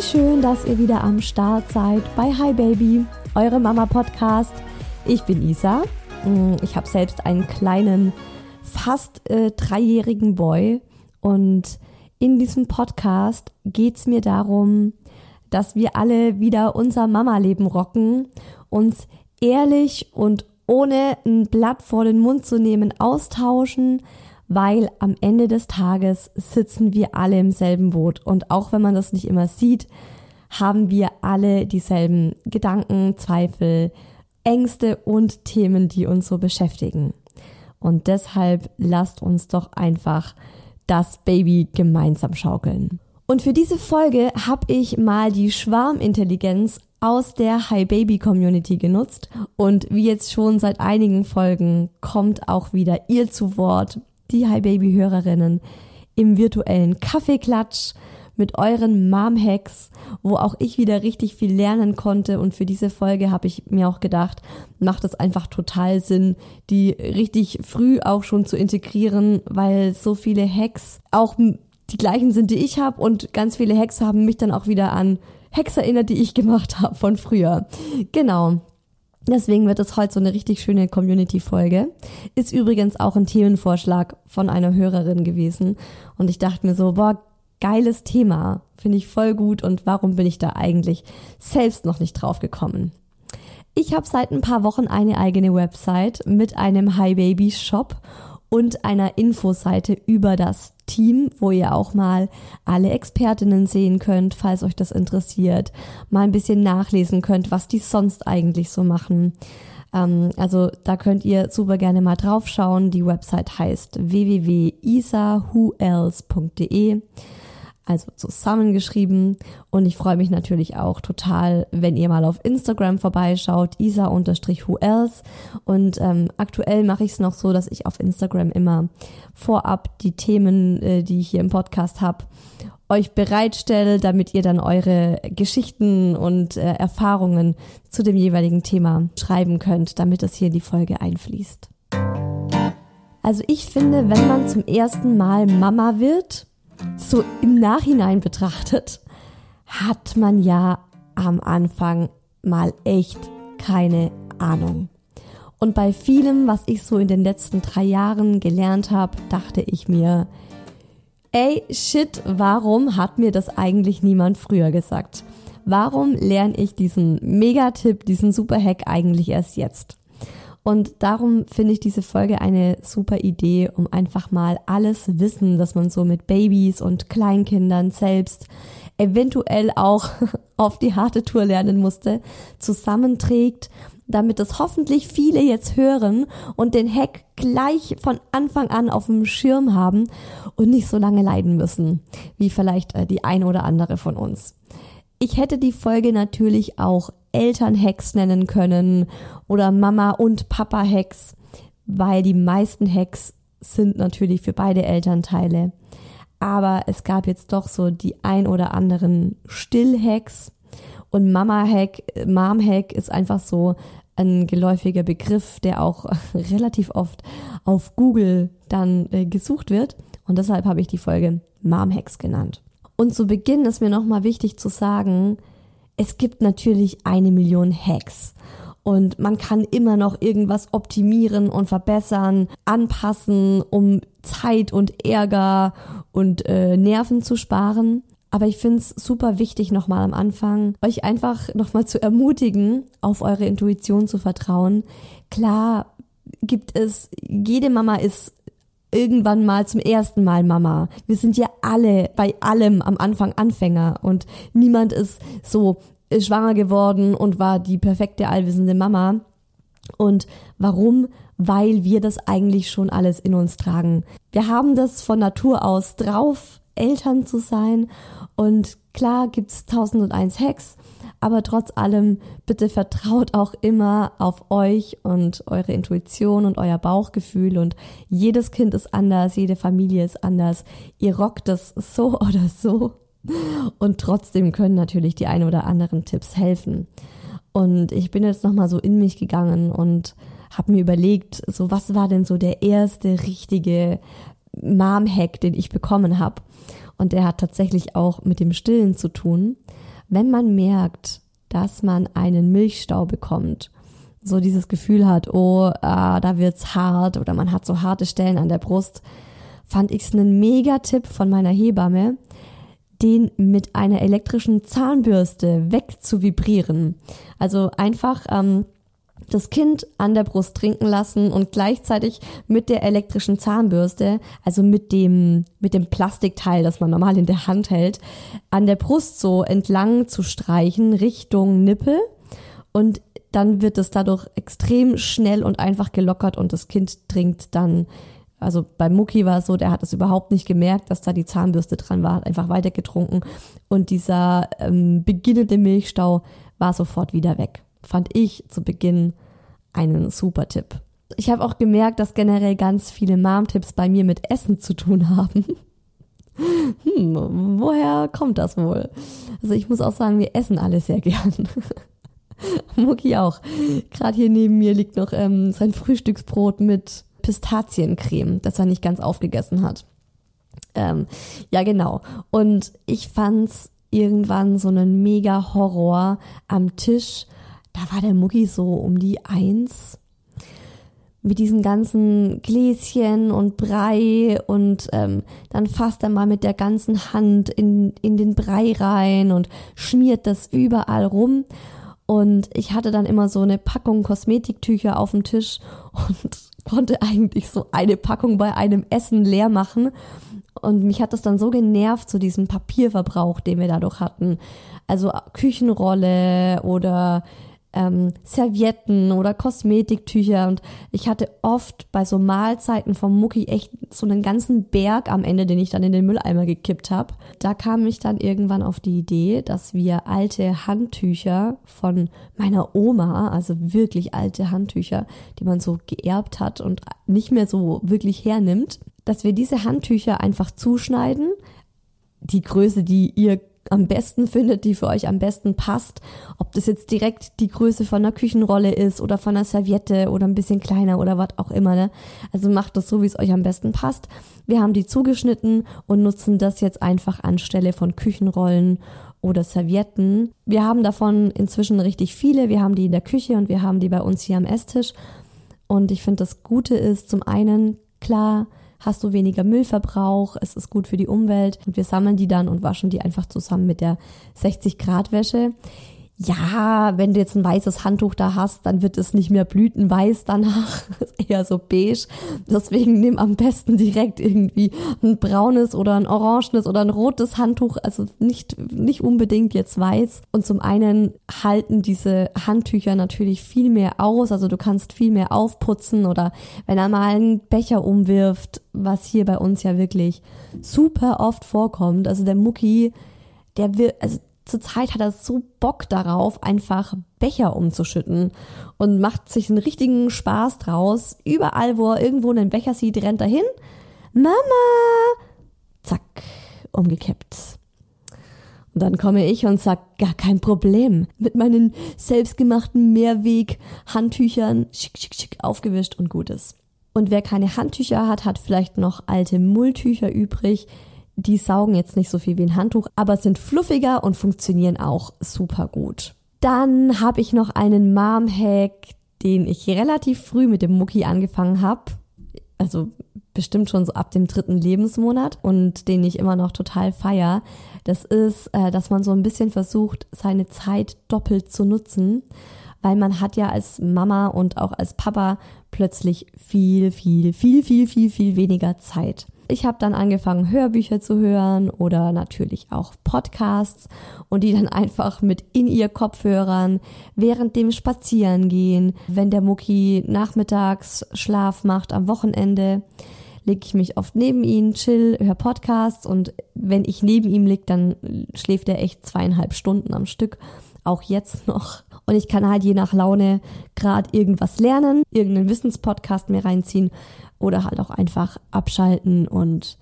Wie schön, dass ihr wieder am Start seid bei Hi Baby, eure Mama Podcast. Ich bin Isa. Mm, ich habe selbst einen kleinen, fast äh, dreijährigen Boy und in diesem Podcast geht es mir darum, dass wir alle wieder unser Mama-Leben rocken, uns ehrlich und ohne ein Blatt vor den Mund zu nehmen austauschen, weil am Ende des Tages sitzen wir alle im selben Boot. Und auch wenn man das nicht immer sieht, haben wir alle dieselben Gedanken, Zweifel, Ängste und Themen, die uns so beschäftigen. Und deshalb lasst uns doch einfach das Baby gemeinsam schaukeln. Und für diese Folge habe ich mal die Schwarmintelligenz aus der Hi Baby Community genutzt und wie jetzt schon seit einigen Folgen kommt auch wieder ihr zu Wort die Hi Baby Hörerinnen im virtuellen Kaffeeklatsch mit euren Mom-Hacks, wo auch ich wieder richtig viel lernen konnte. Und für diese Folge habe ich mir auch gedacht, macht es einfach total Sinn, die richtig früh auch schon zu integrieren, weil so viele Hacks auch die gleichen sind, die ich habe und ganz viele Hacks haben mich dann auch wieder an Hacks erinnert, die ich gemacht habe von früher. Genau. Deswegen wird es heute so eine richtig schöne Community-Folge. Ist übrigens auch ein Themenvorschlag von einer Hörerin gewesen. Und ich dachte mir so, boah, geiles Thema. Finde ich voll gut. Und warum bin ich da eigentlich selbst noch nicht drauf gekommen? Ich habe seit ein paar Wochen eine eigene Website mit einem Hi Baby Shop und einer Infoseite über das Team, wo ihr auch mal alle Expertinnen sehen könnt, falls euch das interessiert, mal ein bisschen nachlesen könnt, was die sonst eigentlich so machen. Ähm, also da könnt ihr super gerne mal drauf schauen. Die Website heißt www.isawhoelse.de also zusammengeschrieben. Und ich freue mich natürlich auch total, wenn ihr mal auf Instagram vorbeischaut, isa-whoelse. Und ähm, aktuell mache ich es noch so, dass ich auf Instagram immer vorab die Themen, äh, die ich hier im Podcast habe, euch bereitstelle, damit ihr dann eure Geschichten und äh, Erfahrungen zu dem jeweiligen Thema schreiben könnt, damit es hier in die Folge einfließt. Also ich finde, wenn man zum ersten Mal Mama wird, so im Nachhinein betrachtet, hat man ja am Anfang mal echt keine Ahnung. Und bei vielem, was ich so in den letzten drei Jahren gelernt habe, dachte ich mir, ey, shit, warum hat mir das eigentlich niemand früher gesagt? Warum lerne ich diesen Megatipp, diesen Superhack eigentlich erst jetzt? Und darum finde ich diese Folge eine super Idee, um einfach mal alles Wissen, das man so mit Babys und Kleinkindern selbst eventuell auch auf die harte Tour lernen musste, zusammenträgt, damit es hoffentlich viele jetzt hören und den Hack gleich von Anfang an auf dem Schirm haben und nicht so lange leiden müssen, wie vielleicht äh, die ein oder andere von uns. Ich hätte die Folge natürlich auch Elternhacks nennen können oder Mama und Papa Hacks, weil die meisten Hacks sind natürlich für beide Elternteile. Aber es gab jetzt doch so die ein oder anderen Stillhacks und Mama-Hack, Mom-Hack ist einfach so ein geläufiger Begriff, der auch relativ oft auf Google dann äh, gesucht wird. Und deshalb habe ich die Folge Mom-Hacks genannt. Und zu Beginn ist mir nochmal wichtig zu sagen, es gibt natürlich eine Million Hacks. Und man kann immer noch irgendwas optimieren und verbessern, anpassen, um Zeit und Ärger und äh, Nerven zu sparen. Aber ich finde es super wichtig, nochmal am Anfang, euch einfach nochmal zu ermutigen, auf eure Intuition zu vertrauen. Klar gibt es, jede Mama ist irgendwann mal zum ersten Mal Mama. Wir sind ja alle bei allem am Anfang Anfänger und niemand ist so schwanger geworden und war die perfekte allwissende Mama. Und warum? Weil wir das eigentlich schon alles in uns tragen. Wir haben das von Natur aus drauf, Eltern zu sein. Und klar gibt's 1001 Hacks aber trotz allem, bitte vertraut auch immer auf euch und eure Intuition und euer Bauchgefühl. Und jedes Kind ist anders, jede Familie ist anders. Ihr rockt es so oder so. Und trotzdem können natürlich die ein oder anderen Tipps helfen. Und ich bin jetzt nochmal so in mich gegangen und habe mir überlegt, so was war denn so der erste richtige Mom-Hack, den ich bekommen habe. Und der hat tatsächlich auch mit dem Stillen zu tun wenn man merkt, dass man einen Milchstau bekommt, so dieses Gefühl hat, oh, ah, da wird's hart oder man hat so harte Stellen an der Brust, fand ich's einen Mega-Tipp von meiner Hebamme, den mit einer elektrischen Zahnbürste wegzuvibrieren. Also einfach ähm, das Kind an der Brust trinken lassen und gleichzeitig mit der elektrischen Zahnbürste, also mit dem, mit dem Plastikteil, das man normal in der Hand hält, an der Brust so entlang zu streichen Richtung Nippel. Und dann wird es dadurch extrem schnell und einfach gelockert und das Kind trinkt dann also bei Mucki war es so, der hat es überhaupt nicht gemerkt, dass da die Zahnbürste dran war, hat einfach weitergetrunken und dieser ähm, beginnende Milchstau war sofort wieder weg fand ich zu Beginn einen super Tipp. Ich habe auch gemerkt, dass generell ganz viele Mom-Tipps bei mir mit Essen zu tun haben. Hm, woher kommt das wohl? Also ich muss auch sagen, wir essen alle sehr gern. Mucki auch. Gerade hier neben mir liegt noch ähm, sein Frühstücksbrot mit Pistaziencreme, das er nicht ganz aufgegessen hat. Ähm, ja, genau. Und ich fand's irgendwann so einen mega Horror am Tisch da war der Mucki so um die eins mit diesen ganzen Gläschen und Brei und ähm, dann fasst er mal mit der ganzen Hand in, in den Brei rein und schmiert das überall rum. Und ich hatte dann immer so eine Packung Kosmetiktücher auf dem Tisch und konnte eigentlich so eine Packung bei einem Essen leer machen. Und mich hat das dann so genervt, so diesen Papierverbrauch, den wir dadurch hatten. Also Küchenrolle oder ähm, Servietten oder Kosmetiktücher und ich hatte oft bei so Mahlzeiten vom Mucki echt so einen ganzen Berg am Ende, den ich dann in den Mülleimer gekippt habe. Da kam ich dann irgendwann auf die Idee, dass wir alte Handtücher von meiner Oma, also wirklich alte Handtücher, die man so geerbt hat und nicht mehr so wirklich hernimmt, dass wir diese Handtücher einfach zuschneiden, die Größe, die ihr am besten findet, die für euch am besten passt. Ob das jetzt direkt die Größe von einer Küchenrolle ist oder von einer Serviette oder ein bisschen kleiner oder was auch immer. Ne? Also macht das so, wie es euch am besten passt. Wir haben die zugeschnitten und nutzen das jetzt einfach anstelle von Küchenrollen oder Servietten. Wir haben davon inzwischen richtig viele. Wir haben die in der Küche und wir haben die bei uns hier am Esstisch. Und ich finde, das Gute ist zum einen, klar, hast du weniger Müllverbrauch, es ist gut für die Umwelt und wir sammeln die dann und waschen die einfach zusammen mit der 60 Grad Wäsche. Ja, wenn du jetzt ein weißes Handtuch da hast, dann wird es nicht mehr blütenweiß danach, eher so beige. Deswegen nimm am besten direkt irgendwie ein braunes oder ein orangenes oder ein rotes Handtuch, also nicht, nicht unbedingt jetzt weiß. Und zum einen halten diese Handtücher natürlich viel mehr aus, also du kannst viel mehr aufputzen oder wenn er mal einen Becher umwirft, was hier bei uns ja wirklich super oft vorkommt. Also der Mucki, der will, also zurzeit hat er so Bock darauf, einfach Becher umzuschütten und macht sich einen richtigen Spaß draus. Überall, wo er irgendwo einen Becher sieht, rennt er hin. Mama! Zack, umgekippt. Und dann komme ich und sag, gar kein Problem. Mit meinen selbstgemachten Mehrweg-Handtüchern schick, schick, schick aufgewischt und gutes. Und wer keine Handtücher hat, hat vielleicht noch alte Mulltücher übrig. Die saugen jetzt nicht so viel wie ein Handtuch, aber sind fluffiger und funktionieren auch super gut. Dann habe ich noch einen Mom-Hack, den ich relativ früh mit dem Mucki angefangen habe. Also bestimmt schon so ab dem dritten Lebensmonat und den ich immer noch total feier. Das ist, äh, dass man so ein bisschen versucht, seine Zeit doppelt zu nutzen, weil man hat ja als Mama und auch als Papa plötzlich viel, viel, viel, viel, viel, viel weniger Zeit. Ich habe dann angefangen, Hörbücher zu hören oder natürlich auch Podcasts und die dann einfach mit in ihr Kopfhörern während dem Spazierengehen, wenn der Mucki nachmittags Schlaf macht am Wochenende, lege ich mich oft neben ihn, chill, höre Podcasts und wenn ich neben ihm lieg, dann schläft er echt zweieinhalb Stunden am Stück, auch jetzt noch. Und ich kann halt je nach Laune gerade irgendwas lernen, irgendeinen Wissenspodcast mir reinziehen oder halt auch einfach abschalten und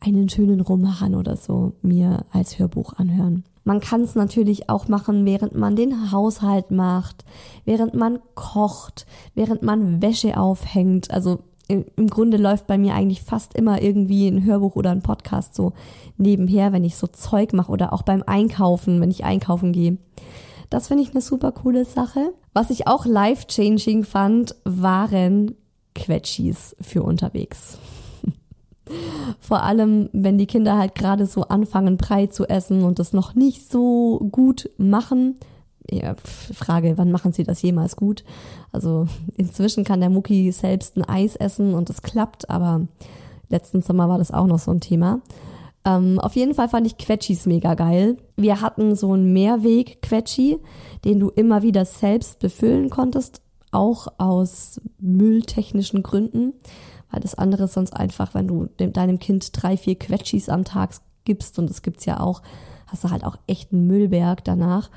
einen schönen Rummachen oder so mir als Hörbuch anhören. Man kann es natürlich auch machen, während man den Haushalt macht, während man kocht, während man Wäsche aufhängt. Also im Grunde läuft bei mir eigentlich fast immer irgendwie ein Hörbuch oder ein Podcast so nebenher, wenn ich so Zeug mache oder auch beim Einkaufen, wenn ich einkaufen gehe. Das finde ich eine super coole Sache. Was ich auch life-changing fand, waren Quetschis für unterwegs. Vor allem, wenn die Kinder halt gerade so anfangen, Brei zu essen und das noch nicht so gut machen. Ja, Frage, wann machen sie das jemals gut? Also inzwischen kann der Mucki selbst ein Eis essen und es klappt, aber letzten Sommer war das auch noch so ein Thema. Ähm, auf jeden Fall fand ich Quetschis mega geil. Wir hatten so einen Mehrweg-Quetschi, den du immer wieder selbst befüllen konntest auch aus mülltechnischen Gründen, weil das andere ist sonst einfach, wenn du dem, deinem Kind drei, vier Quetschis am Tag gibst, und das gibt's ja auch, hast du halt auch echt einen Müllberg danach.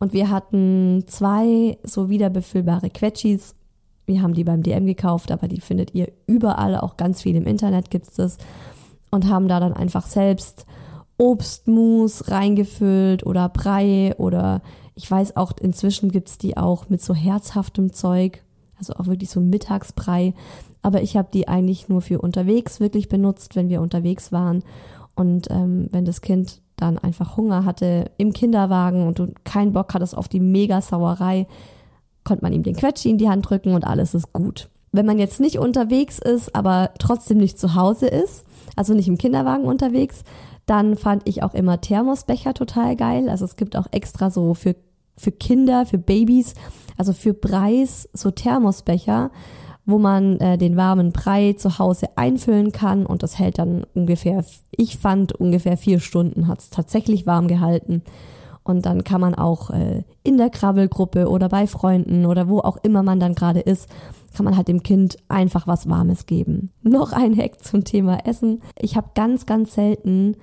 Und wir hatten zwei so wiederbefüllbare Quetschis. Wir haben die beim DM gekauft, aber die findet ihr überall, auch ganz viel im Internet gibt's das. Und haben da dann einfach selbst Obstmus reingefüllt oder Brei oder ich weiß auch, inzwischen gibt's die auch mit so herzhaftem Zeug, also auch wirklich so Mittagsbrei. Aber ich habe die eigentlich nur für unterwegs wirklich benutzt, wenn wir unterwegs waren. Und ähm, wenn das Kind dann einfach Hunger hatte im Kinderwagen und du keinen Bock hattest auf die Mega-Sauerei, konnte man ihm den Quetschi in die Hand drücken und alles ist gut. Wenn man jetzt nicht unterwegs ist, aber trotzdem nicht zu Hause ist, also nicht im Kinderwagen unterwegs, dann fand ich auch immer Thermosbecher total geil. Also es gibt auch extra so für, für Kinder, für Babys, also für Preis so Thermosbecher, wo man äh, den warmen Brei zu Hause einfüllen kann und das hält dann ungefähr, ich fand ungefähr vier Stunden hat es tatsächlich warm gehalten. Und dann kann man auch äh, in der Krabbelgruppe oder bei Freunden oder wo auch immer man dann gerade ist, kann man halt dem Kind einfach was Warmes geben. Noch ein Hack zum Thema Essen. Ich habe ganz, ganz selten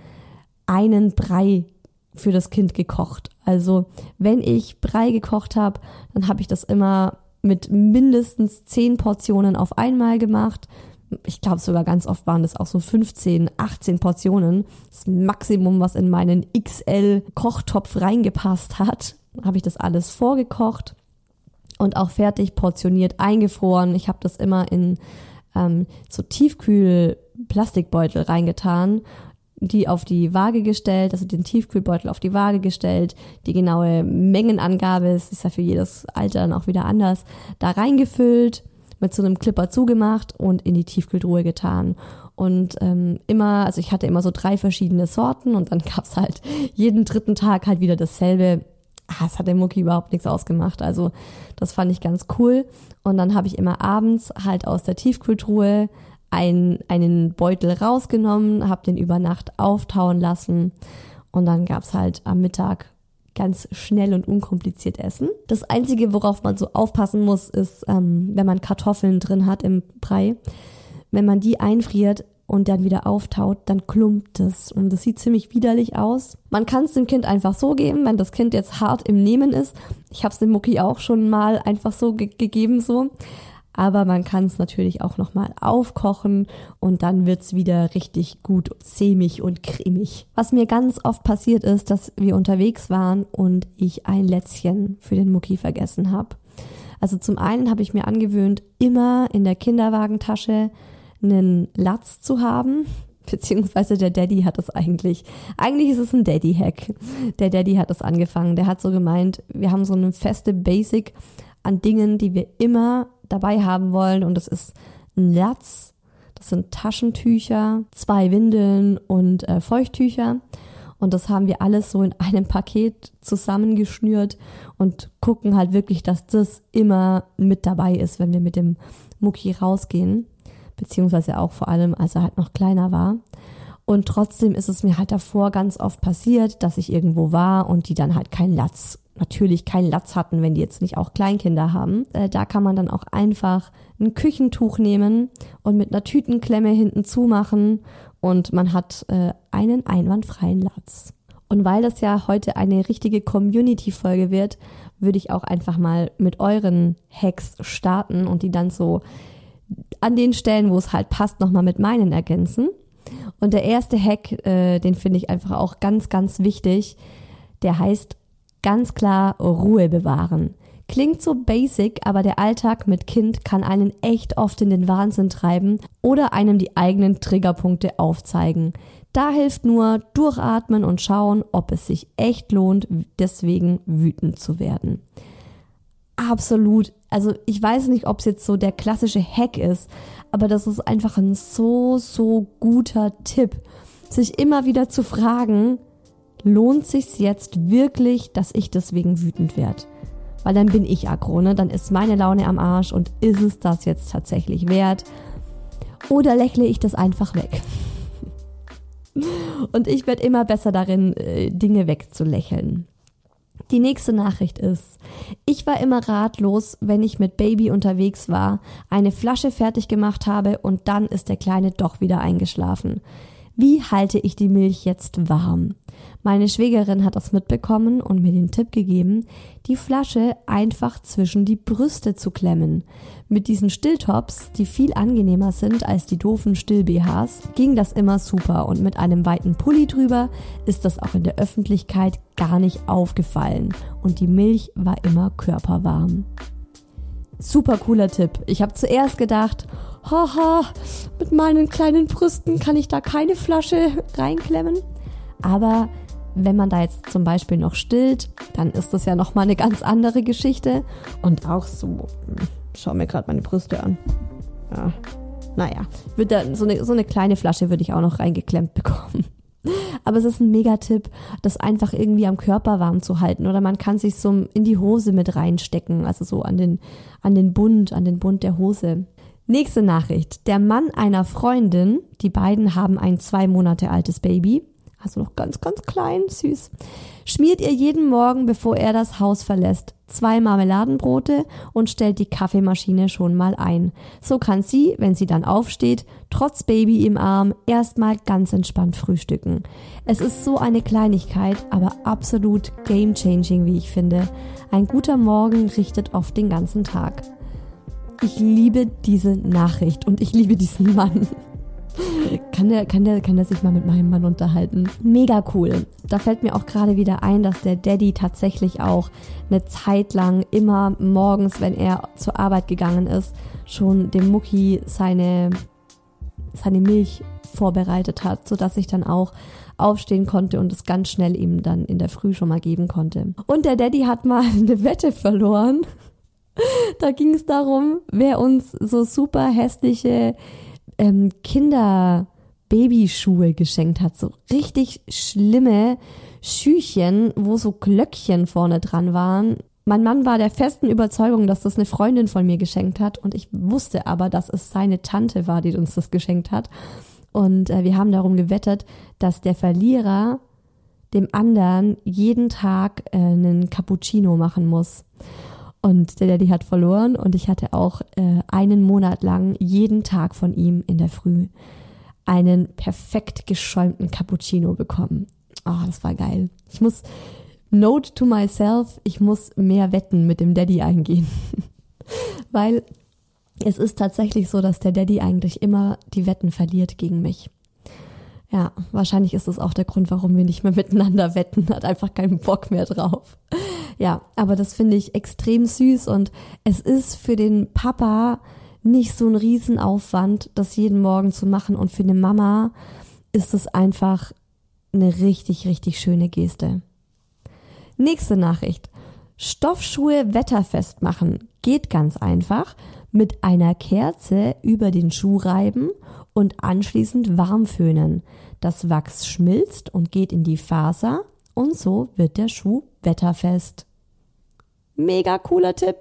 einen Brei für das Kind gekocht. Also wenn ich Brei gekocht habe, dann habe ich das immer mit mindestens zehn Portionen auf einmal gemacht. Ich glaube sogar ganz oft waren das auch so 15, 18 Portionen. Das Maximum, was in meinen XL-Kochtopf reingepasst hat. Habe ich das alles vorgekocht und auch fertig portioniert eingefroren. Ich habe das immer in ähm, so Tiefkühl-Plastikbeutel reingetan die auf die Waage gestellt, also den Tiefkühlbeutel auf die Waage gestellt, die genaue Mengenangabe, es ist ja für jedes Alter dann auch wieder anders, da reingefüllt, mit so einem Clipper zugemacht und in die Tiefkühltruhe getan. Und ähm, immer, also ich hatte immer so drei verschiedene Sorten und dann gab's halt jeden dritten Tag halt wieder dasselbe. Ah, es hat dem Mucki überhaupt nichts ausgemacht. Also das fand ich ganz cool. Und dann habe ich immer abends halt aus der Tiefkühltruhe ein, einen Beutel rausgenommen, habe den über Nacht auftauen lassen und dann gab's halt am Mittag ganz schnell und unkompliziert essen. Das Einzige, worauf man so aufpassen muss, ist, ähm, wenn man Kartoffeln drin hat im Brei, wenn man die einfriert, und dann wieder auftaut, dann klumpt es. Und das sieht ziemlich widerlich aus. Man kann es dem Kind einfach so geben, wenn das Kind jetzt hart im Nehmen ist. Ich habe es dem Mucki auch schon mal einfach so ge gegeben so. Aber man kann es natürlich auch nochmal aufkochen und dann wird's wieder richtig gut sämig und cremig. Was mir ganz oft passiert ist, dass wir unterwegs waren und ich ein Lätzchen für den Mucki vergessen habe. Also zum einen habe ich mir angewöhnt, immer in der Kinderwagentasche einen Latz zu haben. Beziehungsweise der Daddy hat es eigentlich. Eigentlich ist es ein Daddy-Hack. Der Daddy hat es angefangen. Der hat so gemeint, wir haben so eine feste Basic an Dingen, die wir immer dabei haben wollen. Und das ist ein Latz, das sind Taschentücher, zwei Windeln und äh, Feuchttücher. Und das haben wir alles so in einem Paket zusammengeschnürt und gucken halt wirklich, dass das immer mit dabei ist, wenn wir mit dem Mucki rausgehen beziehungsweise auch vor allem, als er halt noch kleiner war. Und trotzdem ist es mir halt davor ganz oft passiert, dass ich irgendwo war und die dann halt keinen Latz, natürlich keinen Latz hatten, wenn die jetzt nicht auch Kleinkinder haben. Äh, da kann man dann auch einfach ein Küchentuch nehmen und mit einer Tütenklemme hinten zumachen und man hat äh, einen einwandfreien Latz. Und weil das ja heute eine richtige Community-Folge wird, würde ich auch einfach mal mit euren Hacks starten und die dann so an den Stellen, wo es halt passt, nochmal mit meinen ergänzen. Und der erste Hack, äh, den finde ich einfach auch ganz, ganz wichtig, der heißt ganz klar Ruhe bewahren. Klingt so basic, aber der Alltag mit Kind kann einen echt oft in den Wahnsinn treiben oder einem die eigenen Triggerpunkte aufzeigen. Da hilft nur durchatmen und schauen, ob es sich echt lohnt, deswegen wütend zu werden absolut, also ich weiß nicht, ob es jetzt so der klassische Hack ist, aber das ist einfach ein so, so guter Tipp, sich immer wieder zu fragen, lohnt sich's jetzt wirklich, dass ich deswegen wütend werde? Weil dann bin ich aggro, ne? Dann ist meine Laune am Arsch und ist es das jetzt tatsächlich wert? Oder lächle ich das einfach weg? und ich werde immer besser darin, äh, Dinge wegzulächeln. Die nächste Nachricht ist, ich war immer ratlos, wenn ich mit Baby unterwegs war, eine Flasche fertig gemacht habe und dann ist der Kleine doch wieder eingeschlafen. Wie halte ich die Milch jetzt warm? Meine Schwägerin hat das mitbekommen und mir den Tipp gegeben, die Flasche einfach zwischen die Brüste zu klemmen. Mit diesen Stilltops, die viel angenehmer sind als die doofen Still-BHs, ging das immer super und mit einem weiten Pulli drüber ist das auch in der Öffentlichkeit gar nicht aufgefallen und die Milch war immer körperwarm. Super cooler Tipp. Ich habe zuerst gedacht, haha, mit meinen kleinen Brüsten kann ich da keine Flasche reinklemmen. Aber wenn man da jetzt zum Beispiel noch stillt, dann ist das ja nochmal eine ganz andere Geschichte. Und auch so, schau mir gerade meine Brüste an. Ja, naja, wird da, so, eine, so eine kleine Flasche würde ich auch noch reingeklemmt bekommen. Aber es ist ein Megatipp, das einfach irgendwie am Körper warm zu halten. Oder man kann sich so in die Hose mit reinstecken, also so an den, an den Bund, an den Bund der Hose. Nächste Nachricht. Der Mann einer Freundin, die beiden haben ein zwei Monate altes Baby, also noch ganz, ganz klein, süß, schmiert ihr jeden Morgen, bevor er das Haus verlässt, zwei Marmeladenbrote und stellt die Kaffeemaschine schon mal ein. So kann sie, wenn sie dann aufsteht, trotz Baby im Arm, erstmal ganz entspannt frühstücken. Es ist so eine Kleinigkeit, aber absolut game changing, wie ich finde. Ein guter Morgen richtet oft den ganzen Tag. Ich liebe diese Nachricht und ich liebe diesen Mann. Kann der, kann, der, kann der sich mal mit meinem Mann unterhalten? Mega cool. Da fällt mir auch gerade wieder ein, dass der Daddy tatsächlich auch eine Zeit lang immer morgens, wenn er zur Arbeit gegangen ist, schon dem Mucki seine, seine Milch vorbereitet hat, sodass ich dann auch aufstehen konnte und es ganz schnell ihm dann in der Früh schon mal geben konnte. Und der Daddy hat mal eine Wette verloren. Da ging es darum, wer uns so super hässliche ähm, Kinderbabys Babyschuhe geschenkt hat. So richtig schlimme Schüchen, wo so Glöckchen vorne dran waren. Mein Mann war der festen Überzeugung, dass das eine Freundin von mir geschenkt hat und ich wusste aber, dass es seine Tante war, die uns das geschenkt hat. Und äh, wir haben darum gewettet, dass der Verlierer dem anderen jeden Tag äh, einen Cappuccino machen muss. Und der Daddy hat verloren und ich hatte auch äh, einen Monat lang jeden Tag von ihm in der Früh einen perfekt geschäumten Cappuccino bekommen. Oh, das war geil. Ich muss, note to myself, ich muss mehr Wetten mit dem Daddy eingehen. Weil es ist tatsächlich so, dass der Daddy eigentlich immer die Wetten verliert gegen mich. Ja, wahrscheinlich ist das auch der Grund, warum wir nicht mehr miteinander wetten. Hat einfach keinen Bock mehr drauf. Ja, aber das finde ich extrem süß und es ist für den Papa nicht so ein Riesenaufwand, das jeden Morgen zu machen und für eine Mama ist es einfach eine richtig, richtig schöne Geste. Nächste Nachricht. Stoffschuhe wetterfest machen geht ganz einfach mit einer Kerze über den Schuh reiben und anschließend warm föhnen. Das Wachs schmilzt und geht in die Faser und so wird der Schuh wetterfest. Mega cooler Tipp!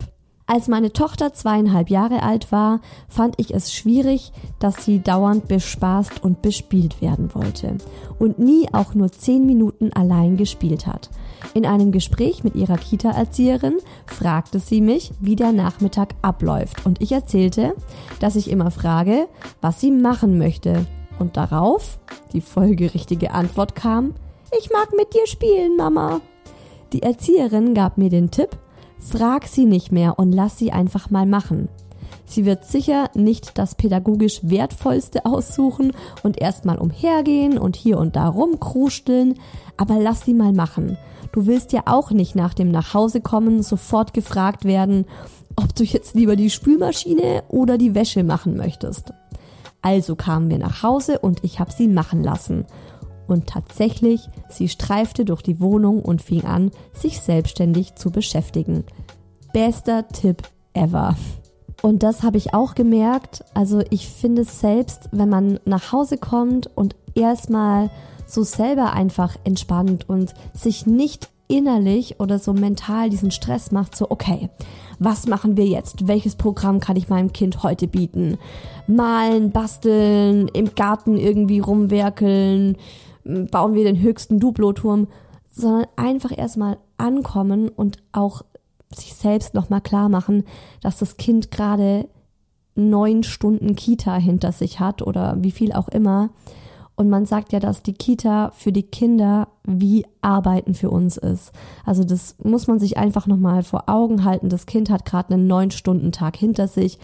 Als meine Tochter zweieinhalb Jahre alt war, fand ich es schwierig, dass sie dauernd bespaßt und bespielt werden wollte und nie auch nur zehn Minuten allein gespielt hat. In einem Gespräch mit ihrer Kita-Erzieherin fragte sie mich, wie der Nachmittag abläuft und ich erzählte, dass ich immer frage, was sie machen möchte. Und darauf die folgerichtige Antwort kam, ich mag mit dir spielen, Mama. Die Erzieherin gab mir den Tipp, Frag sie nicht mehr und lass sie einfach mal machen. Sie wird sicher nicht das pädagogisch Wertvollste aussuchen und erstmal umhergehen und hier und da rumkruscheln, aber lass sie mal machen. Du willst ja auch nicht nach dem Nachhausekommen sofort gefragt werden, ob du jetzt lieber die Spülmaschine oder die Wäsche machen möchtest. Also kamen wir nach Hause und ich habe sie machen lassen. Und tatsächlich, sie streifte durch die Wohnung und fing an, sich selbstständig zu beschäftigen. Bester Tipp ever. Und das habe ich auch gemerkt. Also ich finde es selbst, wenn man nach Hause kommt und erstmal so selber einfach entspannt und sich nicht innerlich oder so mental diesen Stress macht, so okay, was machen wir jetzt? Welches Programm kann ich meinem Kind heute bieten? Malen, basteln, im Garten irgendwie rumwerkeln, bauen wir den höchsten Duplo-Turm, sondern einfach erstmal ankommen und auch sich selbst nochmal klar machen, dass das Kind gerade neun Stunden Kita hinter sich hat oder wie viel auch immer. Und man sagt ja, dass die Kita für die Kinder wie Arbeiten für uns ist. Also das muss man sich einfach nochmal vor Augen halten. Das Kind hat gerade einen neun Stunden Tag hinter sich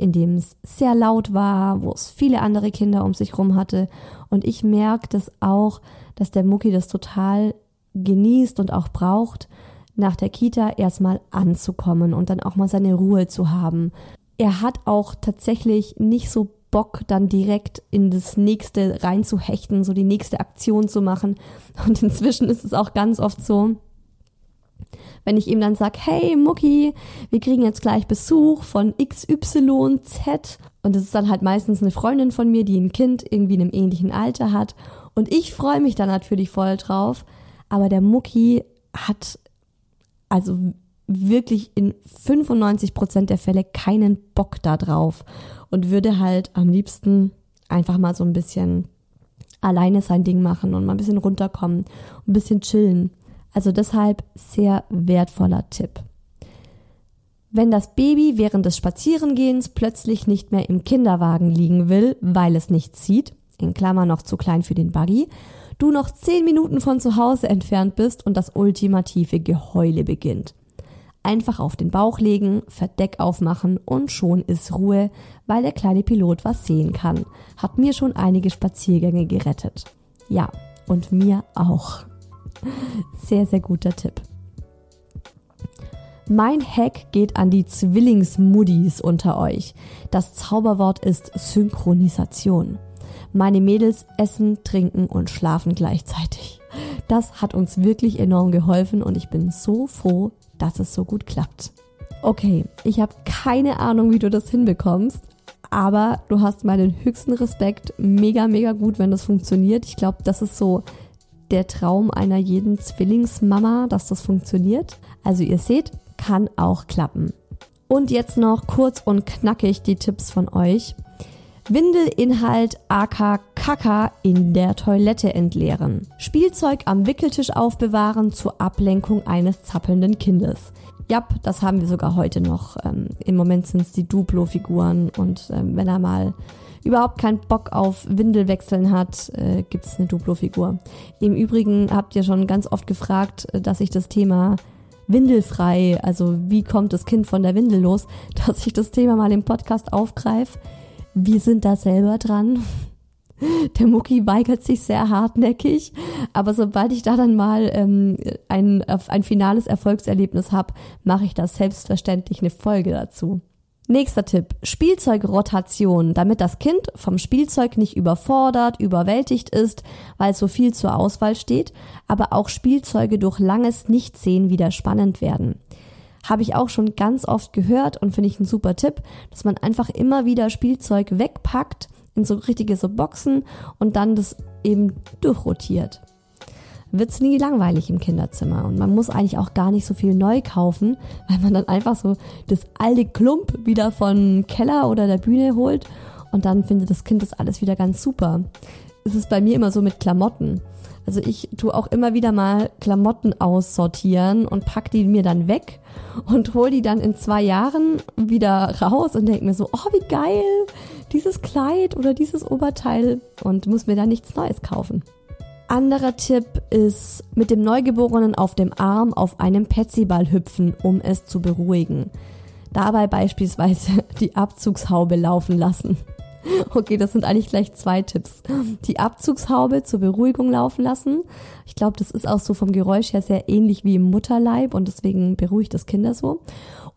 in dem es sehr laut war, wo es viele andere Kinder um sich rum hatte. Und ich merke das auch, dass der Mucki das total genießt und auch braucht, nach der Kita erstmal anzukommen und dann auch mal seine Ruhe zu haben. Er hat auch tatsächlich nicht so Bock, dann direkt in das nächste reinzuhechten, so die nächste Aktion zu machen. Und inzwischen ist es auch ganz oft so, wenn ich ihm dann sage, hey Mucki, wir kriegen jetzt gleich Besuch von XYZ und das ist dann halt meistens eine Freundin von mir, die ein Kind irgendwie in einem ähnlichen Alter hat. Und ich freue mich dann natürlich voll drauf, aber der Mucki hat also wirklich in 95 Prozent der Fälle keinen Bock da drauf. Und würde halt am liebsten einfach mal so ein bisschen alleine sein Ding machen und mal ein bisschen runterkommen, ein bisschen chillen. Also deshalb sehr wertvoller Tipp. Wenn das Baby während des Spazierengehens plötzlich nicht mehr im Kinderwagen liegen will, weil es nicht zieht, in Klammer noch zu klein für den Buggy, du noch zehn Minuten von zu Hause entfernt bist und das ultimative Geheule beginnt. Einfach auf den Bauch legen, Verdeck aufmachen und schon ist Ruhe, weil der kleine Pilot was sehen kann. Hat mir schon einige Spaziergänge gerettet. Ja, und mir auch. Sehr, sehr guter Tipp. Mein Hack geht an die Zwillingsmuddis unter euch. Das Zauberwort ist Synchronisation. Meine Mädels essen, trinken und schlafen gleichzeitig. Das hat uns wirklich enorm geholfen und ich bin so froh, dass es so gut klappt. Okay, ich habe keine Ahnung, wie du das hinbekommst, aber du hast meinen höchsten Respekt. Mega, mega gut, wenn das funktioniert. Ich glaube, das ist so der Traum einer jeden Zwillingsmama, dass das funktioniert. Also ihr seht, kann auch klappen. Und jetzt noch kurz und knackig die Tipps von euch. Windelinhalt AK Kaka in der Toilette entleeren. Spielzeug am Wickeltisch aufbewahren zur Ablenkung eines zappelnden Kindes. Ja, das haben wir sogar heute noch. Ähm, Im Moment sind es die Duplo-Figuren und ähm, wenn er mal überhaupt keinen Bock auf Windelwechseln hat, äh, gibt es eine Duplo-Figur. Im Übrigen habt ihr schon ganz oft gefragt, äh, dass ich das Thema windelfrei, also wie kommt das Kind von der Windel los, dass ich das Thema mal im Podcast aufgreife. Wir sind da selber dran. Der Mucki weigert sich sehr hartnäckig, aber sobald ich da dann mal ähm, ein, ein finales Erfolgserlebnis habe, mache ich da selbstverständlich eine Folge dazu. Nächster Tipp. Spielzeugrotation, damit das Kind vom Spielzeug nicht überfordert, überwältigt ist, weil so viel zur Auswahl steht, aber auch Spielzeuge durch langes Nichtsehen wieder spannend werden. Habe ich auch schon ganz oft gehört und finde ich ein super Tipp, dass man einfach immer wieder Spielzeug wegpackt in so richtige so Boxen und dann das eben durchrotiert wird es nie langweilig im Kinderzimmer. Und man muss eigentlich auch gar nicht so viel neu kaufen, weil man dann einfach so das alte Klump wieder vom Keller oder der Bühne holt und dann findet das Kind das alles wieder ganz super. Es ist bei mir immer so mit Klamotten. Also ich tue auch immer wieder mal Klamotten aussortieren und pack die mir dann weg und hol die dann in zwei Jahren wieder raus und denke mir so, oh wie geil, dieses Kleid oder dieses Oberteil und muss mir da nichts Neues kaufen. Anderer Tipp ist mit dem Neugeborenen auf dem Arm auf einem Petsyball hüpfen, um es zu beruhigen. Dabei beispielsweise die Abzugshaube laufen lassen. Okay, das sind eigentlich gleich zwei Tipps. Die Abzugshaube zur Beruhigung laufen lassen. Ich glaube, das ist auch so vom Geräusch her sehr ähnlich wie im Mutterleib und deswegen beruhigt das Kinder so.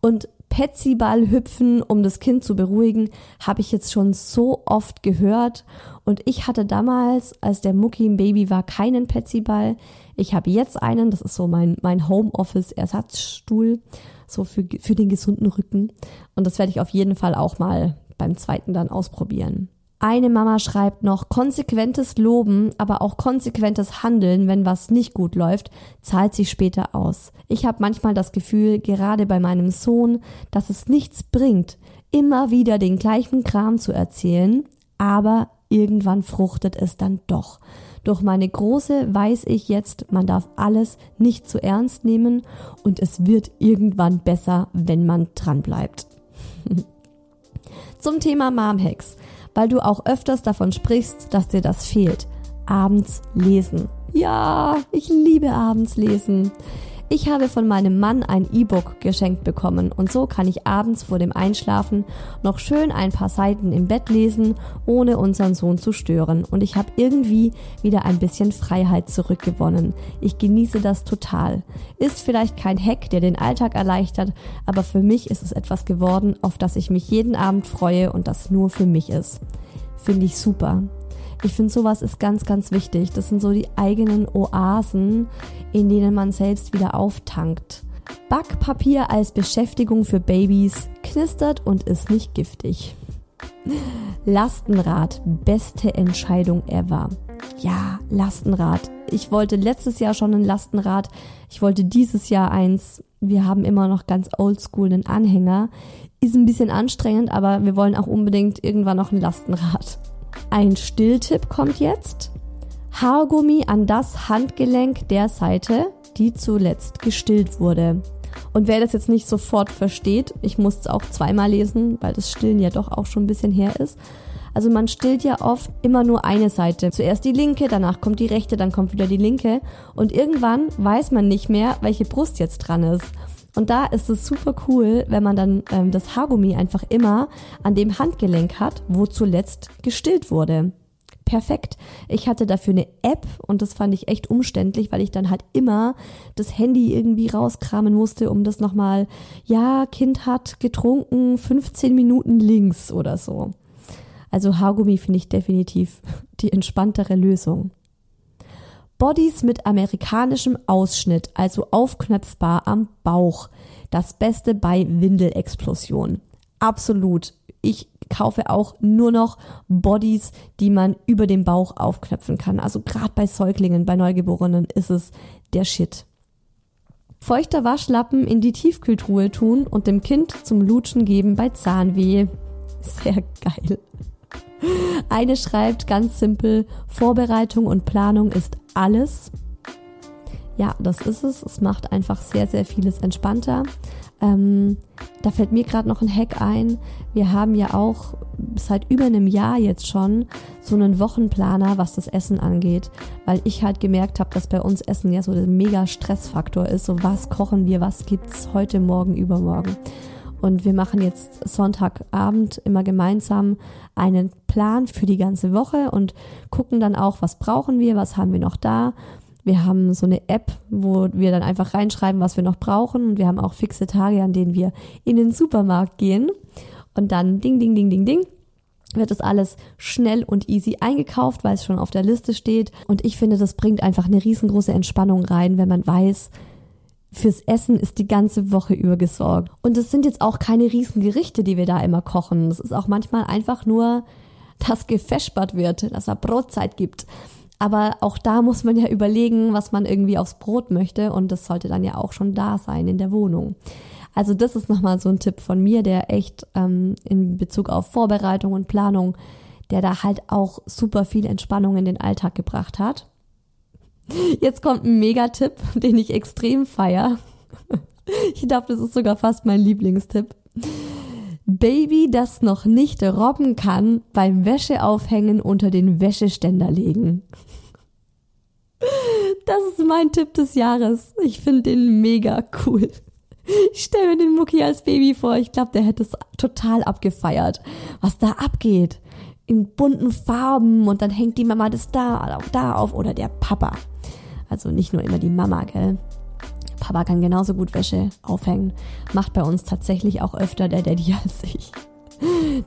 Und Petsyball hüpfen, um das Kind zu beruhigen, habe ich jetzt schon so oft gehört. Und ich hatte damals, als der Mucki ein Baby war, keinen Petsyball. Ich habe jetzt einen, das ist so mein, mein Homeoffice-Ersatzstuhl, so für, für den gesunden Rücken. Und das werde ich auf jeden Fall auch mal beim zweiten dann ausprobieren. Eine Mama schreibt noch, konsequentes Loben, aber auch konsequentes Handeln, wenn was nicht gut läuft, zahlt sich später aus. Ich habe manchmal das Gefühl, gerade bei meinem Sohn, dass es nichts bringt, immer wieder den gleichen Kram zu erzählen, aber irgendwann fruchtet es dann doch. Durch meine Große weiß ich jetzt, man darf alles nicht zu ernst nehmen und es wird irgendwann besser, wenn man dranbleibt. Zum Thema Mom-Hacks weil du auch öfters davon sprichst, dass dir das fehlt. Abends lesen. Ja, ich liebe abends lesen. Ich habe von meinem Mann ein E-Book geschenkt bekommen und so kann ich abends vor dem Einschlafen noch schön ein paar Seiten im Bett lesen, ohne unseren Sohn zu stören und ich habe irgendwie wieder ein bisschen Freiheit zurückgewonnen. Ich genieße das total. Ist vielleicht kein Hack, der den Alltag erleichtert, aber für mich ist es etwas geworden, auf das ich mich jeden Abend freue und das nur für mich ist. Finde ich super. Ich finde, sowas ist ganz, ganz wichtig. Das sind so die eigenen Oasen, in denen man selbst wieder auftankt. Backpapier als Beschäftigung für Babys knistert und ist nicht giftig. Lastenrad, beste Entscheidung ever. Ja, Lastenrad. Ich wollte letztes Jahr schon ein Lastenrad. Ich wollte dieses Jahr eins. Wir haben immer noch ganz oldschool einen Anhänger. Ist ein bisschen anstrengend, aber wir wollen auch unbedingt irgendwann noch ein Lastenrad. Ein Stilltipp kommt jetzt. Haargummi an das Handgelenk der Seite, die zuletzt gestillt wurde. Und wer das jetzt nicht sofort versteht, ich muss es auch zweimal lesen, weil das Stillen ja doch auch schon ein bisschen her ist. Also man stillt ja oft immer nur eine Seite. Zuerst die linke, danach kommt die rechte, dann kommt wieder die linke. Und irgendwann weiß man nicht mehr, welche Brust jetzt dran ist. Und da ist es super cool, wenn man dann ähm, das Haargummi einfach immer an dem Handgelenk hat, wo zuletzt gestillt wurde. Perfekt. Ich hatte dafür eine App und das fand ich echt umständlich, weil ich dann halt immer das Handy irgendwie rauskramen musste, um das nochmal, ja, Kind hat getrunken, 15 Minuten links oder so. Also Haargummi finde ich definitiv die entspanntere Lösung. Bodies mit amerikanischem Ausschnitt, also aufknöpfbar am Bauch. Das Beste bei Windelexplosion. Absolut. ich kaufe auch nur noch Bodies, die man über den Bauch aufknöpfen kann. Also gerade bei Säuglingen, bei Neugeborenen ist es der Shit. Feuchter Waschlappen in die Tiefkühltruhe tun und dem Kind zum Lutschen geben bei Zahnweh. Sehr geil. Eine schreibt ganz simpel, Vorbereitung und Planung ist alles. Ja, das ist es. Es macht einfach sehr, sehr vieles entspannter. Ähm, da fällt mir gerade noch ein Hack ein. Wir haben ja auch seit über einem Jahr jetzt schon so einen Wochenplaner, was das Essen angeht, weil ich halt gemerkt habe, dass bei uns Essen ja so ein mega Stressfaktor ist. So was kochen wir, was gibt's heute, morgen, übermorgen. Und wir machen jetzt Sonntagabend immer gemeinsam einen Plan für die ganze Woche und gucken dann auch, was brauchen wir, was haben wir noch da. Wir haben so eine App, wo wir dann einfach reinschreiben, was wir noch brauchen. Und wir haben auch fixe Tage, an denen wir in den Supermarkt gehen. Und dann ding, ding, ding, ding, ding wird das alles schnell und easy eingekauft, weil es schon auf der Liste steht. Und ich finde, das bringt einfach eine riesengroße Entspannung rein, wenn man weiß, fürs Essen ist die ganze Woche über gesorgt. Und es sind jetzt auch keine riesen Gerichte, die wir da immer kochen. Es ist auch manchmal einfach nur, dass gefespert wird, dass er Brotzeit gibt. Aber auch da muss man ja überlegen, was man irgendwie aufs Brot möchte und das sollte dann ja auch schon da sein in der Wohnung. Also das ist nochmal so ein Tipp von mir, der echt ähm, in Bezug auf Vorbereitung und Planung, der da halt auch super viel Entspannung in den Alltag gebracht hat. Jetzt kommt ein Megatipp, den ich extrem feier. Ich glaube, das ist sogar fast mein Lieblingstipp. Baby, das noch nicht robben kann, beim Wäscheaufhängen unter den Wäscheständer legen. Das ist mein Tipp des Jahres. Ich finde den mega cool. Ich stelle mir den Mucki als Baby vor. Ich glaube, der hätte es total abgefeiert, was da abgeht. In bunten Farben und dann hängt die Mama das da, da auf oder der Papa. Also nicht nur immer die Mama, gell? Papa kann genauso gut Wäsche aufhängen. Macht bei uns tatsächlich auch öfter der Daddy als ich.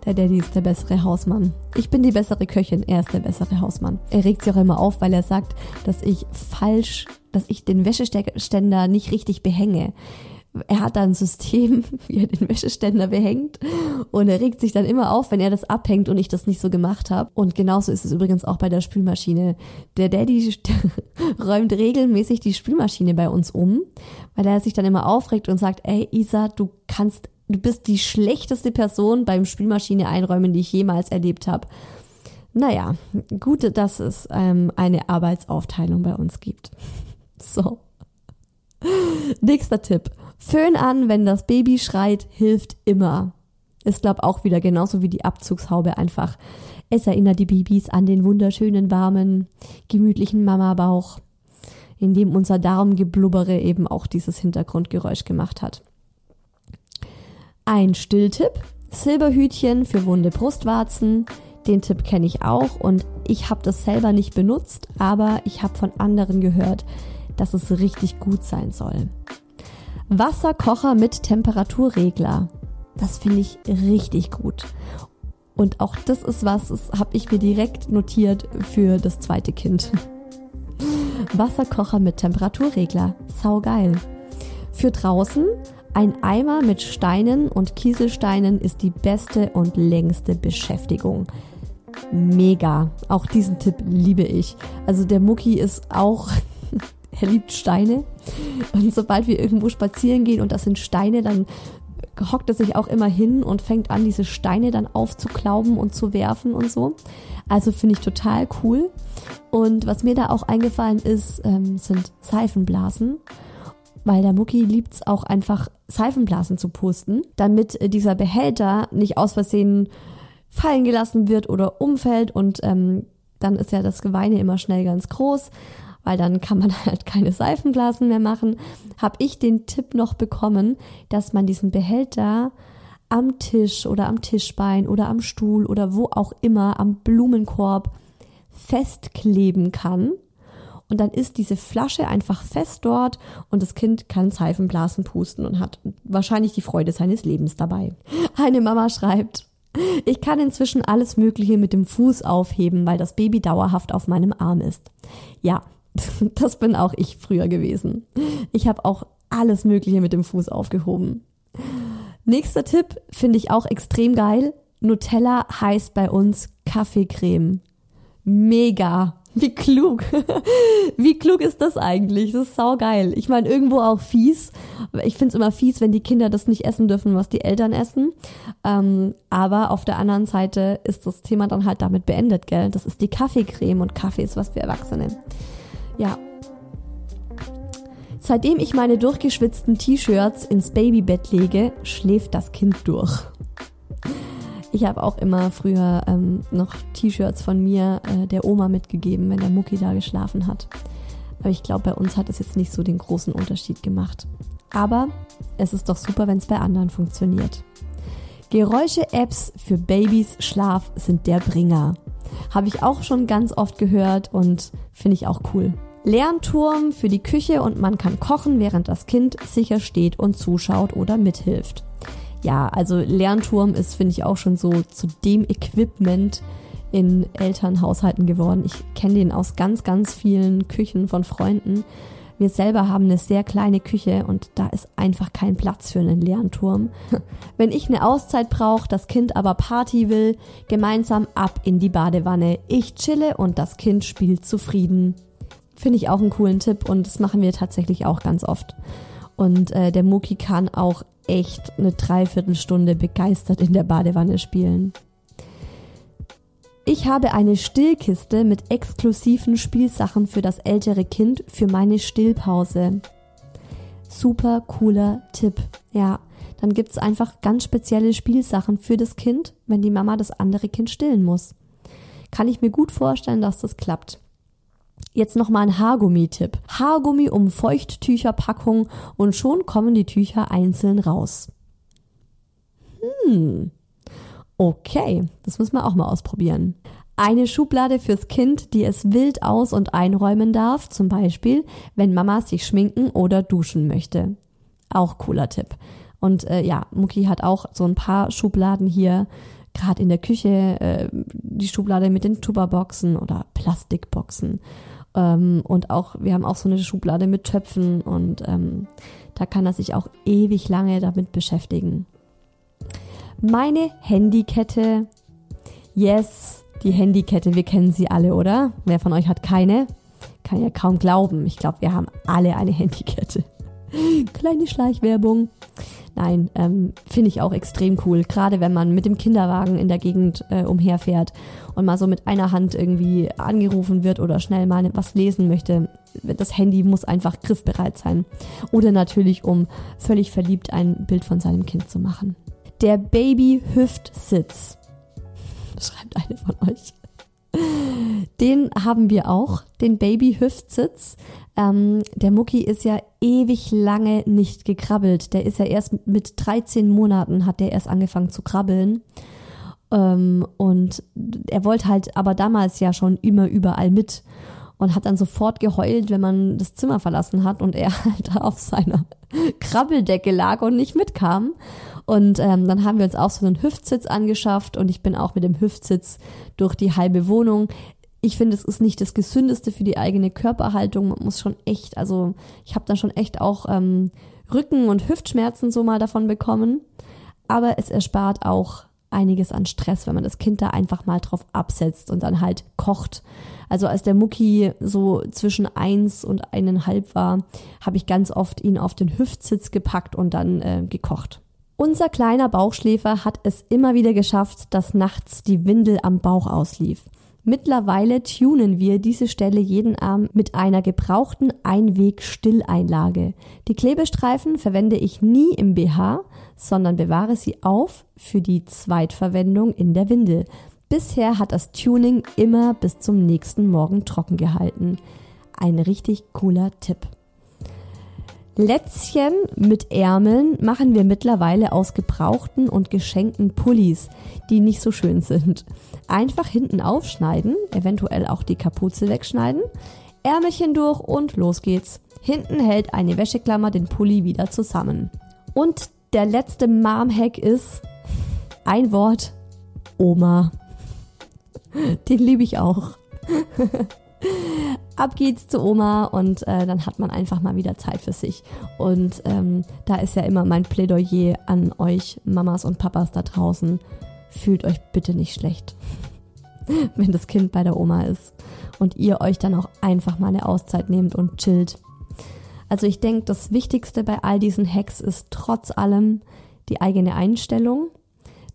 Der Daddy ist der bessere Hausmann. Ich bin die bessere Köchin, er ist der bessere Hausmann. Er regt sich auch immer auf, weil er sagt, dass ich falsch, dass ich den Wäscheständer nicht richtig behänge er hat da ein System, wie er den Wäscheständer behängt und er regt sich dann immer auf, wenn er das abhängt und ich das nicht so gemacht habe. Und genauso ist es übrigens auch bei der Spülmaschine. Der Daddy räumt regelmäßig die Spülmaschine bei uns um, weil er sich dann immer aufregt und sagt, ey Isa, du kannst, du bist die schlechteste Person beim Spülmaschine einräumen, die ich jemals erlebt habe. Naja, gut, dass es ähm, eine Arbeitsaufteilung bei uns gibt. So. Nächster Tipp. Föhn an, wenn das Baby schreit, hilft immer. Ist, glaub auch wieder genauso wie die Abzugshaube einfach. Es erinnert die Babys an den wunderschönen, warmen, gemütlichen Mamabauch, in dem unser Darmgeblubbere eben auch dieses Hintergrundgeräusch gemacht hat. Ein Stilltipp. Silberhütchen für wunde Brustwarzen. Den Tipp kenne ich auch und ich habe das selber nicht benutzt, aber ich habe von anderen gehört, dass es richtig gut sein soll. Wasserkocher mit Temperaturregler. Das finde ich richtig gut. Und auch das ist was, das habe ich mir direkt notiert für das zweite Kind. Wasserkocher mit Temperaturregler. Sau geil. Für draußen ein Eimer mit Steinen und Kieselsteinen ist die beste und längste Beschäftigung. Mega. Auch diesen Tipp liebe ich. Also der Mucki ist auch er liebt Steine. Und sobald wir irgendwo spazieren gehen und das sind Steine, dann hockt er sich auch immer hin und fängt an, diese Steine dann aufzuklauben und zu werfen und so. Also finde ich total cool. Und was mir da auch eingefallen ist, ähm, sind Seifenblasen. Weil der Mucki liebt es auch einfach, Seifenblasen zu pusten, damit äh, dieser Behälter nicht aus Versehen fallen gelassen wird oder umfällt und ähm, dann ist ja das Geweine immer schnell ganz groß weil dann kann man halt keine Seifenblasen mehr machen, habe ich den Tipp noch bekommen, dass man diesen Behälter am Tisch oder am Tischbein oder am Stuhl oder wo auch immer am Blumenkorb festkleben kann. Und dann ist diese Flasche einfach fest dort und das Kind kann Seifenblasen pusten und hat wahrscheinlich die Freude seines Lebens dabei. Eine Mama schreibt, ich kann inzwischen alles Mögliche mit dem Fuß aufheben, weil das Baby dauerhaft auf meinem Arm ist. Ja, Das bin auch ich früher gewesen. Ich habe auch alles Mögliche mit dem Fuß aufgehoben. Nächster Tipp finde ich auch extrem geil. Nutella heißt bei uns Kaffeecreme. Mega. Wie klug. Wie klug ist das eigentlich? Das ist saugeil. Ich meine, irgendwo auch fies. Ich finde es immer fies, wenn die Kinder das nicht essen dürfen, was die Eltern essen. Ähm, aber auf der anderen Seite ist das Thema dann halt damit beendet, gell? Das ist die Kaffeecreme und Kaffee ist was für Erwachsene. Ja. Seitdem ich meine durchgeschwitzten T-Shirts ins Babybett lege, schläft das Kind durch. Ich habe auch immer früher ähm, noch T-Shirts von mir äh, der Oma mitgegeben, wenn der Mucki da geschlafen hat. Aber ich glaube, bei uns hat es jetzt nicht so den großen Unterschied gemacht. Aber es ist doch super, wenn es bei anderen funktioniert. Geräusche-Apps für Babys Schlaf sind der Bringer. Habe ich auch schon ganz oft gehört und finde ich auch cool. Lernturm für die Küche und man kann kochen, während das Kind sicher steht und zuschaut oder mithilft ja, also Lernturm ist, finde ich, auch schon so zu dem Equipment in Elternhaushalten geworden. Ich kenne den aus ganz, ganz vielen Küchen von Freunden. Wir selber haben eine sehr kleine Küche und da ist einfach kein Platz für einen Lernturm. Wenn ich eine Auszeit brauche, das Kind aber Party will, gemeinsam ab in die Badewanne. Ich chille und das Kind spielt zufrieden. Finde ich auch einen coolen Tipp und das machen wir tatsächlich auch ganz oft. Und äh, der Muki kann auch echt eine Dreiviertelstunde begeistert in der Badewanne spielen. Ich habe eine Stillkiste mit exklusiven Spielsachen für das ältere Kind für meine Stillpause. Super cooler Tipp. Ja, dann gibt's einfach ganz spezielle Spielsachen für das Kind, wenn die Mama das andere Kind stillen muss. Kann ich mir gut vorstellen, dass das klappt. Jetzt nochmal ein Haargummi-Tipp. Haargummi um Feuchttücherpackung und schon kommen die Tücher einzeln raus. Hm. Okay, das müssen wir auch mal ausprobieren. Eine Schublade fürs Kind, die es wild aus- und einräumen darf, zum Beispiel, wenn Mama sich schminken oder duschen möchte. Auch cooler Tipp. Und äh, ja, Muki hat auch so ein paar Schubladen hier, gerade in der Küche, äh, die Schublade mit den Tupperboxen oder Plastikboxen. Ähm, und auch, wir haben auch so eine Schublade mit Töpfen und ähm, da kann er sich auch ewig lange damit beschäftigen. Meine Handykette. Yes, die Handykette, wir kennen sie alle, oder? Wer von euch hat keine? Kann ja kaum glauben. Ich glaube, wir haben alle eine Handykette. Kleine Schleichwerbung. Nein, ähm, finde ich auch extrem cool. Gerade wenn man mit dem Kinderwagen in der Gegend äh, umherfährt und mal so mit einer Hand irgendwie angerufen wird oder schnell mal was lesen möchte. Das Handy muss einfach griffbereit sein. Oder natürlich, um völlig verliebt ein Bild von seinem Kind zu machen. Der Baby-Hüftsitz. Schreibt eine von euch. Den haben wir auch, den Baby-Hüftsitz. Ähm, der Mucki ist ja ewig lange nicht gekrabbelt. Der ist ja erst mit 13 Monaten hat der erst angefangen zu krabbeln. Ähm, und er wollte halt aber damals ja schon immer überall mit und hat dann sofort geheult, wenn man das Zimmer verlassen hat und er halt auf seiner Krabbeldecke lag und nicht mitkam. Und ähm, dann haben wir uns auch so einen Hüftsitz angeschafft und ich bin auch mit dem Hüftsitz durch die halbe Wohnung. Ich finde, es ist nicht das Gesündeste für die eigene Körperhaltung. Man muss schon echt, also ich habe dann schon echt auch ähm, Rücken- und Hüftschmerzen so mal davon bekommen. Aber es erspart auch einiges an Stress, wenn man das Kind da einfach mal drauf absetzt und dann halt kocht. Also als der Mucki so zwischen eins und eineinhalb war, habe ich ganz oft ihn auf den Hüftsitz gepackt und dann äh, gekocht. Unser kleiner Bauchschläfer hat es immer wieder geschafft, dass nachts die Windel am Bauch auslief. Mittlerweile tunen wir diese Stelle jeden Abend mit einer gebrauchten Einweg-Stilleinlage. Die Klebestreifen verwende ich nie im BH, sondern bewahre sie auf für die Zweitverwendung in der Windel. Bisher hat das Tuning immer bis zum nächsten Morgen trocken gehalten. Ein richtig cooler Tipp. Lätzchen mit Ärmeln machen wir mittlerweile aus gebrauchten und geschenkten Pullis, die nicht so schön sind. Einfach hinten aufschneiden, eventuell auch die Kapuze wegschneiden, Ärmelchen durch und los geht's. Hinten hält eine Wäscheklammer den Pulli wieder zusammen. Und der letzte Mom-Hack ist ein Wort, Oma. Den liebe ich auch. Ab geht's zu Oma und äh, dann hat man einfach mal wieder Zeit für sich. Und ähm, da ist ja immer mein Plädoyer an euch Mamas und Papas da draußen. fühlt euch bitte nicht schlecht, wenn das Kind bei der Oma ist und ihr euch dann auch einfach mal eine Auszeit nehmt und chillt. Also ich denke, das Wichtigste bei all diesen Hacks ist trotz allem die eigene Einstellung,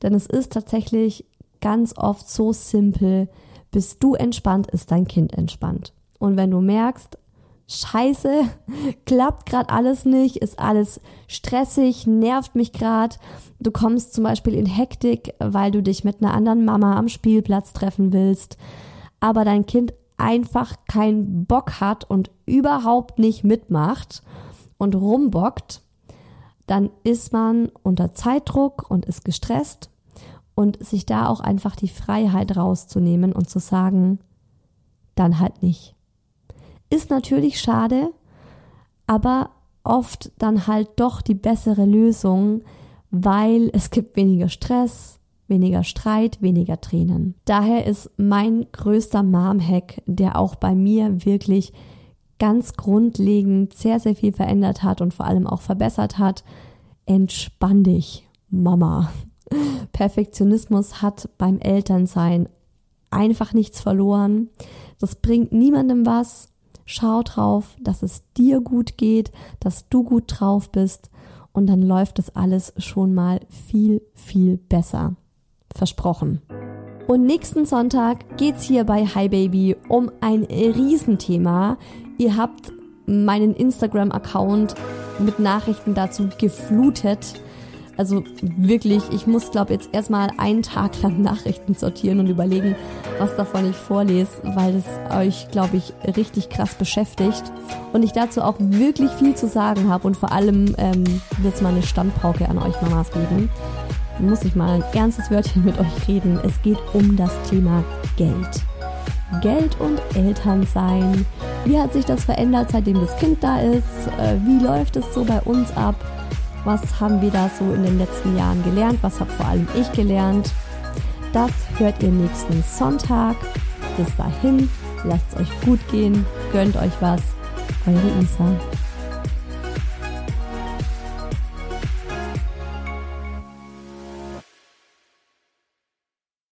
denn es ist tatsächlich ganz oft so simpel, bist du entspannt, ist dein Kind entspannt. Und wenn du merkst, scheiße, klappt gerade alles nicht, ist alles stressig, nervt mich gerade. Du kommst zum Beispiel in Hektik, weil du dich mit einer anderen Mama am Spielplatz treffen willst, aber dein Kind einfach keinen Bock hat und überhaupt nicht mitmacht und rumbockt, dann ist man unter Zeitdruck und ist gestresst und sich da auch einfach die Freiheit rauszunehmen und zu sagen, dann halt nicht. Ist natürlich schade, aber oft dann halt doch die bessere Lösung, weil es gibt weniger Stress, weniger Streit, weniger Tränen. Daher ist mein größter Mom-Hack, der auch bei mir wirklich ganz grundlegend sehr, sehr viel verändert hat und vor allem auch verbessert hat, entspann dich, Mama. Perfektionismus hat beim Elternsein einfach nichts verloren. Das bringt niemandem was. Schau drauf, dass es dir gut geht, dass du gut drauf bist und dann läuft das alles schon mal viel, viel besser. Versprochen. Und nächsten Sonntag geht's hier bei Hi Baby um ein Riesenthema. Ihr habt meinen Instagram-Account mit Nachrichten dazu geflutet. Also wirklich, ich muss, glaube jetzt erstmal einen Tag lang Nachrichten sortieren und überlegen, was davon ich vorlese, weil es euch, glaube ich, richtig krass beschäftigt. Und ich dazu auch wirklich viel zu sagen habe und vor allem ähm, wird es mal eine Standpauke an euch Mamas geben. Muss ich mal ein ernstes Wörtchen mit euch reden. Es geht um das Thema Geld. Geld und Elternsein. Wie hat sich das verändert, seitdem das Kind da ist? Äh, wie läuft es so bei uns ab? Was haben wir da so in den letzten Jahren gelernt? Was habe vor allem ich gelernt? Das hört ihr nächsten Sonntag. Bis dahin, lasst es euch gut gehen, gönnt euch was. Eure Isa.